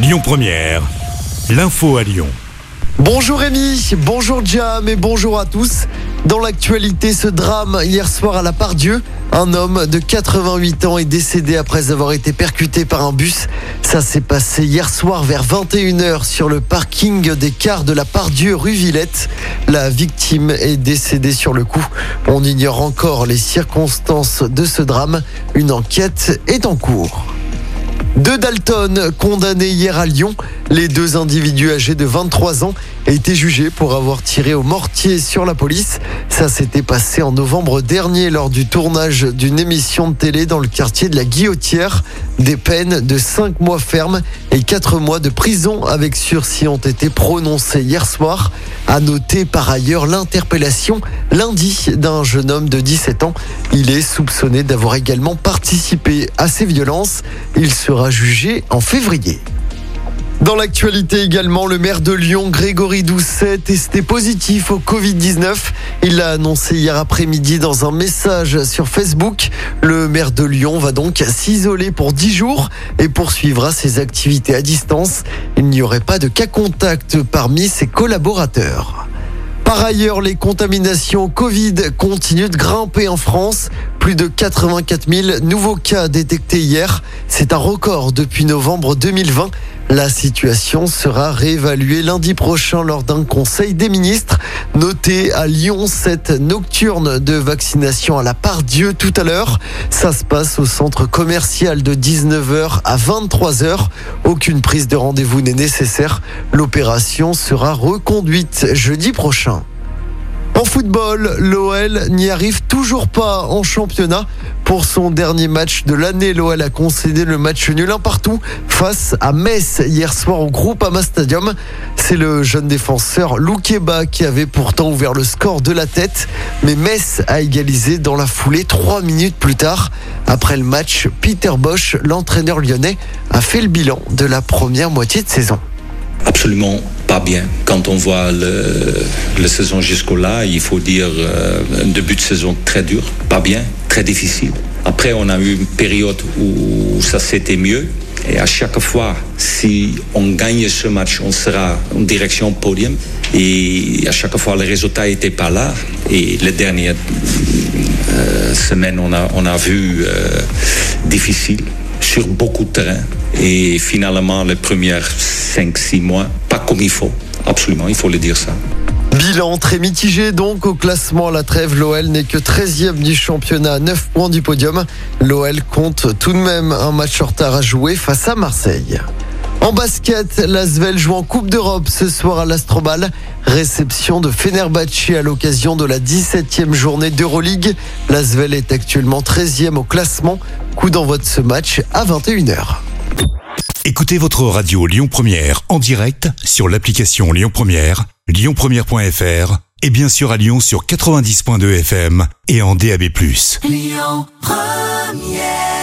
Lyon Première, l'info à Lyon. Bonjour Rémi, bonjour Jam et bonjour à tous. Dans l'actualité, ce drame hier soir à la Pardieu, un homme de 88 ans est décédé après avoir été percuté par un bus. Ça s'est passé hier soir vers 21h sur le parking des cars de la Pardieu rue Villette. La victime est décédée sur le coup. On ignore encore les circonstances de ce drame. Une enquête est en cours. Deux Dalton condamnés hier à Lyon. Les deux individus âgés de 23 ans été jugés pour avoir tiré au mortier sur la police. Ça s'était passé en novembre dernier lors du tournage d'une émission de télé dans le quartier de la Guillotière. Des peines de 5 mois fermes et 4 mois de prison avec sursis ont été prononcées hier soir. À noter par ailleurs l'interpellation lundi d'un jeune homme de 17 ans. Il est soupçonné d'avoir également participé à ces violences. Il sera jugé en février. Dans l'actualité également, le maire de Lyon, Grégory Doucet, testé positif au Covid-19. Il l'a annoncé hier après-midi dans un message sur Facebook. Le maire de Lyon va donc s'isoler pour 10 jours et poursuivra ses activités à distance. Il n'y aurait pas de cas contact parmi ses collaborateurs. Par ailleurs, les contaminations Covid continuent de grimper en France. Plus de 84 000 nouveaux cas détectés hier. C'est un record depuis novembre 2020. La situation sera réévaluée lundi prochain lors d'un conseil des ministres. Notez à Lyon cette nocturne de vaccination à la part Dieu tout à l'heure. Ça se passe au centre commercial de 19h à 23h. Aucune prise de rendez-vous n'est nécessaire. L'opération sera reconduite jeudi prochain. En football, l'OL n'y arrive toujours pas en championnat. Pour son dernier match de l'année, l'OL a concédé le match nul un partout face à Metz hier soir au groupe Ama Stadium. C'est le jeune défenseur Loukeba qui avait pourtant ouvert le score de la tête. Mais Metz a égalisé dans la foulée trois minutes plus tard. Après le match, Peter Bosch, l'entraîneur lyonnais, a fait le bilan de la première moitié de saison. Absolument pas bien. Quand on voit le, le saison jusqu'au là, il faut dire euh, un début de saison très dur, pas bien, très difficile. Après, on a eu une période où ça s'était mieux. Et à chaque fois, si on gagne ce match, on sera en direction podium. Et à chaque fois, le résultat n'était pas là. Et les dernières euh, semaines, on a, on a vu euh, difficile sur beaucoup de terrain. Et finalement, les premières 5-6 mois, pas comme il faut. Absolument, il faut le dire ça. Bilan très mitigé donc au classement la trêve. L'OL n'est que 13e du championnat à 9 points du podium. L'OL compte tout de même un match en retard à jouer face à Marseille. En basket, l'Asvel joue en Coupe d'Europe ce soir à l'Astrobal. Réception de Fenerbahçe à l'occasion de la 17e journée d'Euroleague. L'Asvel est actuellement 13e au classement. Coup d'envoi de ce match à 21h. Écoutez votre radio Lyon Première en direct sur l'application Lyon Première, lyonpremière.fr et bien sûr à Lyon sur 90.2 FM et en DAB+. Lyon Première